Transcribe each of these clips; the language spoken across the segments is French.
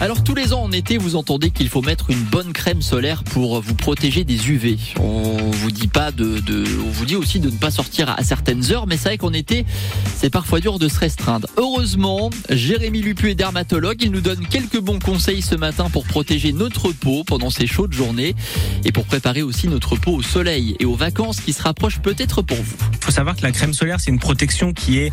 Alors tous les ans en été, vous entendez qu'il faut mettre une bonne crème solaire pour vous protéger des UV. On vous dit pas de, on vous dit aussi de ne pas sortir à certaines heures, mais c'est vrai qu'en été, c'est parfois dur de se restreindre. Heureusement, Jérémy Lupu est dermatologue. Il nous donne quelques bons conseils ce matin pour protéger notre peau pendant ces chaudes journées et pour préparer aussi notre peau au soleil et aux vacances qui se rapprochent peut-être pour vous. Faut savoir que la crème solaire, c'est une protection qui est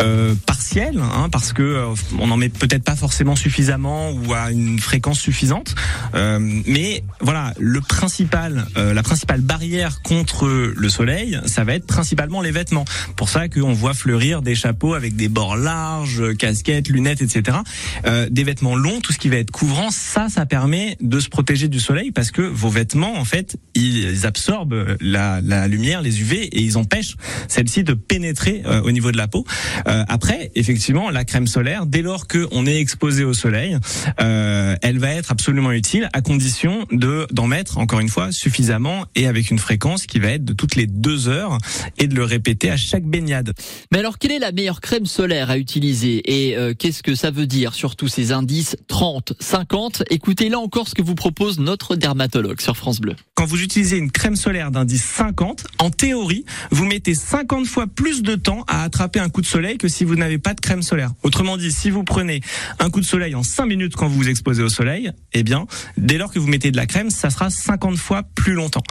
euh, partielle, hein, parce que euh, on n'en met peut-être pas forcément suffisamment ou à une fréquence suffisante. Euh, mais voilà, le principal, euh, la principale barrière contre le soleil, ça va être principalement les vêtements. Pour ça qu'on voit fleurir des chapeaux avec des bords larges, casquettes, lunettes, etc. Euh, des vêtements longs, tout ce qui va être couvrant, ça, ça permet de se protéger du soleil parce que vos vêtements, en fait, ils absorbent la, la lumière, les UV, et ils empêchent celle-ci de pénétrer euh, au niveau de la peau. Euh, après, effectivement, la crème solaire, dès lors qu'on est exposé au soleil, euh, elle va être absolument utile à condition de d'en mettre encore une fois suffisamment et avec une fréquence qui va être de toutes les deux heures et de le répéter à chaque baignade. Mais alors, quelle est la meilleure crème solaire à utiliser et euh, qu'est-ce que ça veut dire Surtout ces indices 30, 50. Écoutez là encore ce que vous propose notre dermatologue sur France Bleu. Quand vous utilisez une crème solaire d'indice 50, en théorie, vous mettez 50 fois plus de temps à attraper un coup de soleil que si vous n'avez pas de crème solaire. Autrement dit, si vous prenez un coup de soleil en 5 minutes quand vous vous exposez au soleil, eh bien, dès lors que vous mettez de la crème, ça sera 50 fois plus longtemps.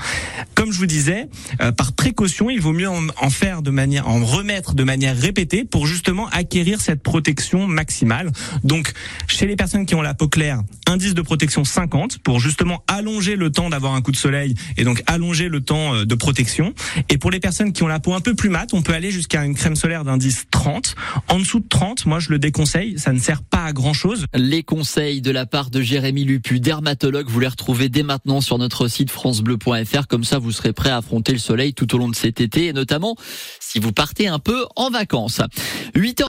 Comme je vous disais, euh, par précaution, il vaut mieux en, faire de manière, en remettre de manière répétée pour justement acquérir cette protection maximale. Donc, chez les personnes qui ont la peau claire, indice de protection 50 pour justement allonger le temps d'avoir un coup de soleil et donc allonger le temps euh, de protection. Et pour les personnes qui ont la peau un peu plus mate, on peut aller jusqu'à une crème solaire d'indice 30. En dessous de 30, moi je le déconseille, ça ne sert pas à grand chose. Les conseils de la part de Jérémy Lupu, dermatologue, vous les retrouvez dès maintenant sur notre site francebleu.fr. Comme ça, vous serez prêt à affronter le soleil tout au long de cet été et notamment si vous partez un peu en vacances. 8